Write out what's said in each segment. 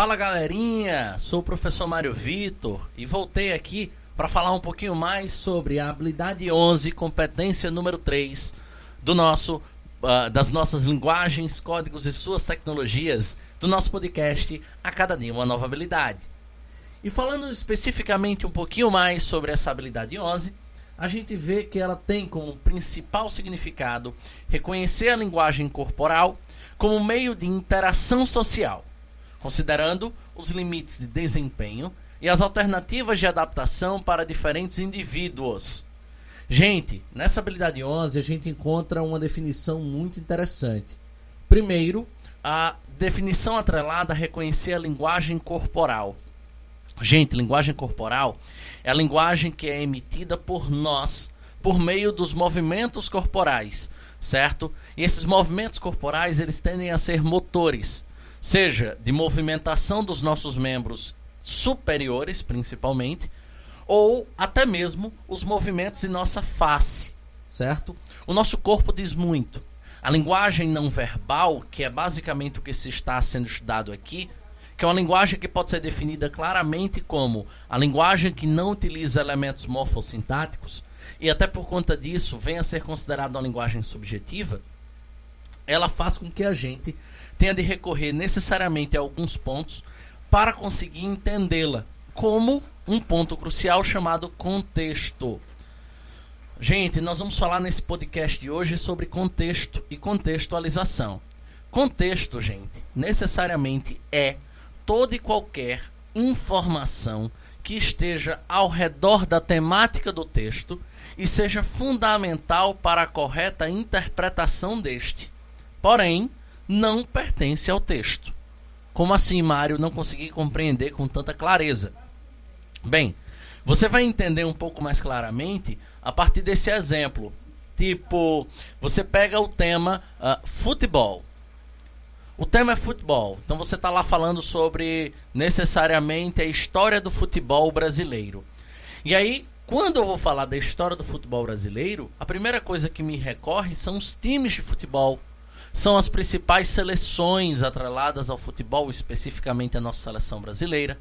Fala galerinha, sou o professor Mário Vitor e voltei aqui para falar um pouquinho mais sobre a habilidade 11, competência número 3 do nosso uh, das nossas linguagens, códigos e suas tecnologias do nosso podcast A Cada Dia uma Nova Habilidade. E falando especificamente um pouquinho mais sobre essa habilidade 11, a gente vê que ela tem como principal significado reconhecer a linguagem corporal como meio de interação social considerando os limites de desempenho e as alternativas de adaptação para diferentes indivíduos. Gente, nessa habilidade 11 a gente encontra uma definição muito interessante. Primeiro, a definição atrelada a reconhecer a linguagem corporal. Gente, linguagem corporal é a linguagem que é emitida por nós por meio dos movimentos corporais, certo? E esses movimentos corporais eles tendem a ser motores seja de movimentação dos nossos membros superiores, principalmente, ou até mesmo os movimentos de nossa face, certo? O nosso corpo diz muito. A linguagem não verbal, que é basicamente o que se está sendo estudado aqui, que é uma linguagem que pode ser definida claramente como a linguagem que não utiliza elementos morfossintáticos, e até por conta disso venha a ser considerada uma linguagem subjetiva, ela faz com que a gente tenha de recorrer necessariamente a alguns pontos para conseguir entendê-la, como um ponto crucial chamado contexto. Gente, nós vamos falar nesse podcast de hoje sobre contexto e contextualização. Contexto, gente, necessariamente é toda e qualquer informação que esteja ao redor da temática do texto e seja fundamental para a correta interpretação deste. Porém, não pertence ao texto. Como assim, Mário, não consegui compreender com tanta clareza? Bem, você vai entender um pouco mais claramente a partir desse exemplo. Tipo, você pega o tema uh, futebol. O tema é futebol. Então você está lá falando sobre necessariamente a história do futebol brasileiro. E aí, quando eu vou falar da história do futebol brasileiro, a primeira coisa que me recorre são os times de futebol são as principais seleções atreladas ao futebol, especificamente a nossa seleção brasileira.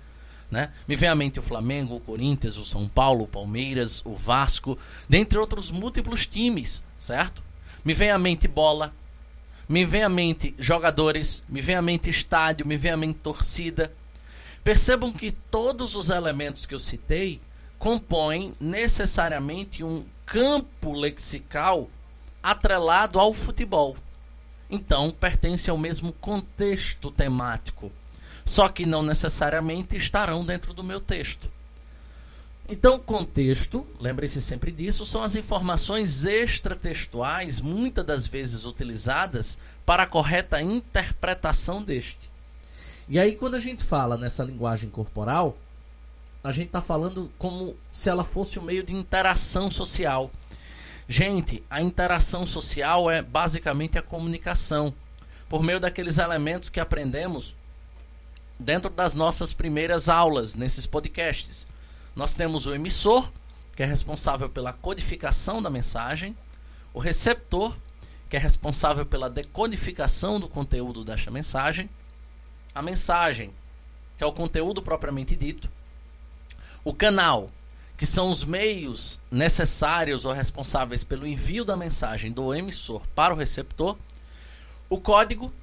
Né? Me vem à mente o Flamengo, o Corinthians, o São Paulo, o Palmeiras, o Vasco, dentre outros múltiplos times, certo? Me vem à mente bola, me vem à mente jogadores, me vem à mente estádio, me vem à mente torcida. Percebam que todos os elementos que eu citei compõem necessariamente um campo lexical atrelado ao futebol então pertence ao mesmo contexto temático, só que não necessariamente estarão dentro do meu texto. Então, contexto, lembre-se sempre disso, são as informações extratextuais, muitas das vezes utilizadas para a correta interpretação deste. E aí, quando a gente fala nessa linguagem corporal, a gente está falando como se ela fosse um meio de interação social. Gente, a interação social é basicamente a comunicação por meio daqueles elementos que aprendemos dentro das nossas primeiras aulas nesses podcasts. Nós temos o emissor, que é responsável pela codificação da mensagem, o receptor, que é responsável pela decodificação do conteúdo desta mensagem, a mensagem, que é o conteúdo propriamente dito, o canal, que são os meios necessários ou responsáveis pelo envio da mensagem do emissor para o receptor, o código,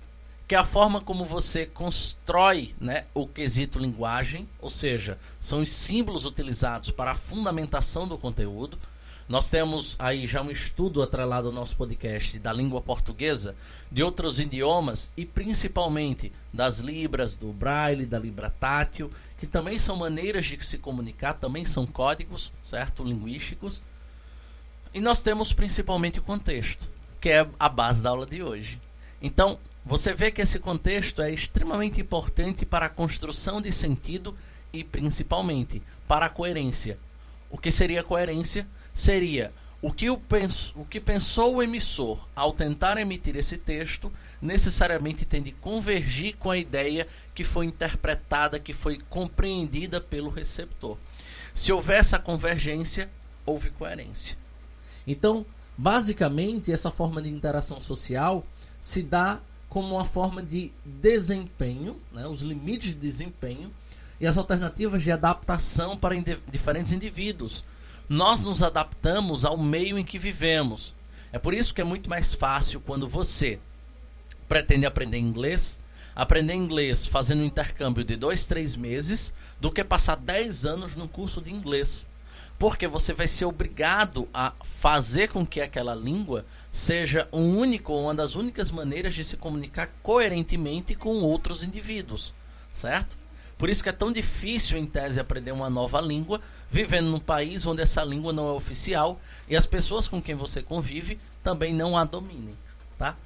que é a forma como você constrói né, o quesito linguagem, ou seja, são os símbolos utilizados para a fundamentação do conteúdo. Nós temos aí já um estudo atrelado ao nosso podcast da língua portuguesa, de outros idiomas e principalmente das libras, do braille, da libra tátil, que também são maneiras de se comunicar, também são códigos, certo, linguísticos. E nós temos principalmente o contexto, que é a base da aula de hoje. Então, você vê que esse contexto é extremamente importante para a construção de sentido e principalmente para a coerência. O que seria coerência? Seria o que, o, pens o que pensou o emissor ao tentar emitir esse texto necessariamente tem de convergir com a ideia que foi interpretada, que foi compreendida pelo receptor. Se houver essa convergência, houve coerência. Então, basicamente, essa forma de interação social se dá como uma forma de desempenho, né, os limites de desempenho e as alternativas de adaptação para diferentes indivíduos. Nós nos adaptamos ao meio em que vivemos. É por isso que é muito mais fácil quando você pretende aprender inglês, aprender inglês fazendo um intercâmbio de dois, três meses, do que passar 10 anos num curso de inglês. Porque você vai ser obrigado a fazer com que aquela língua seja um único, uma das únicas maneiras de se comunicar coerentemente com outros indivíduos, certo? Por isso que é tão difícil, em tese, aprender uma nova língua, vivendo num país onde essa língua não é oficial e as pessoas com quem você convive também não a dominem, tá?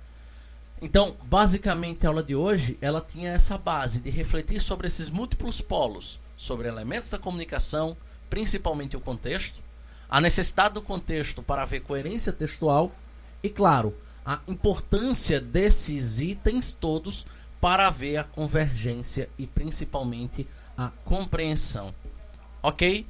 Então, basicamente, a aula de hoje, ela tinha essa base de refletir sobre esses múltiplos polos, sobre elementos da comunicação, principalmente o contexto, a necessidade do contexto para haver coerência textual e, claro, a importância desses itens todos para haver a convergência e principalmente a compreensão. Ok?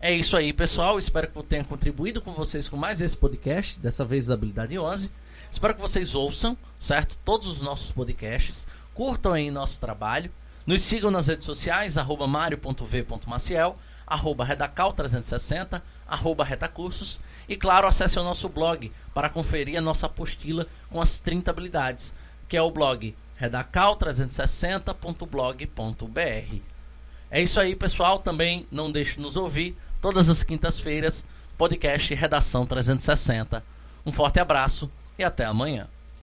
É isso aí, pessoal. Espero que eu tenha contribuído com vocês com mais esse podcast, dessa vez da Habilidade 11. Espero que vocês ouçam, certo? Todos os nossos podcasts. Curtam aí nosso trabalho. Nos sigam nas redes sociais, arroba mario.v.maciel, arroba redacal360, arroba retacursos. E claro, acesse o nosso blog para conferir a nossa apostila com as 30 habilidades, que é o blog redacal360.blog.br. É isso aí, pessoal. Também não deixe de nos ouvir todas as quintas-feiras, podcast Redação 360. Um forte abraço e até amanhã.